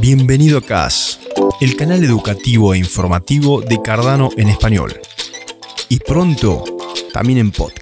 Bienvenido a CAS, el canal educativo e informativo de Cardano en español. Y pronto, también en podcast.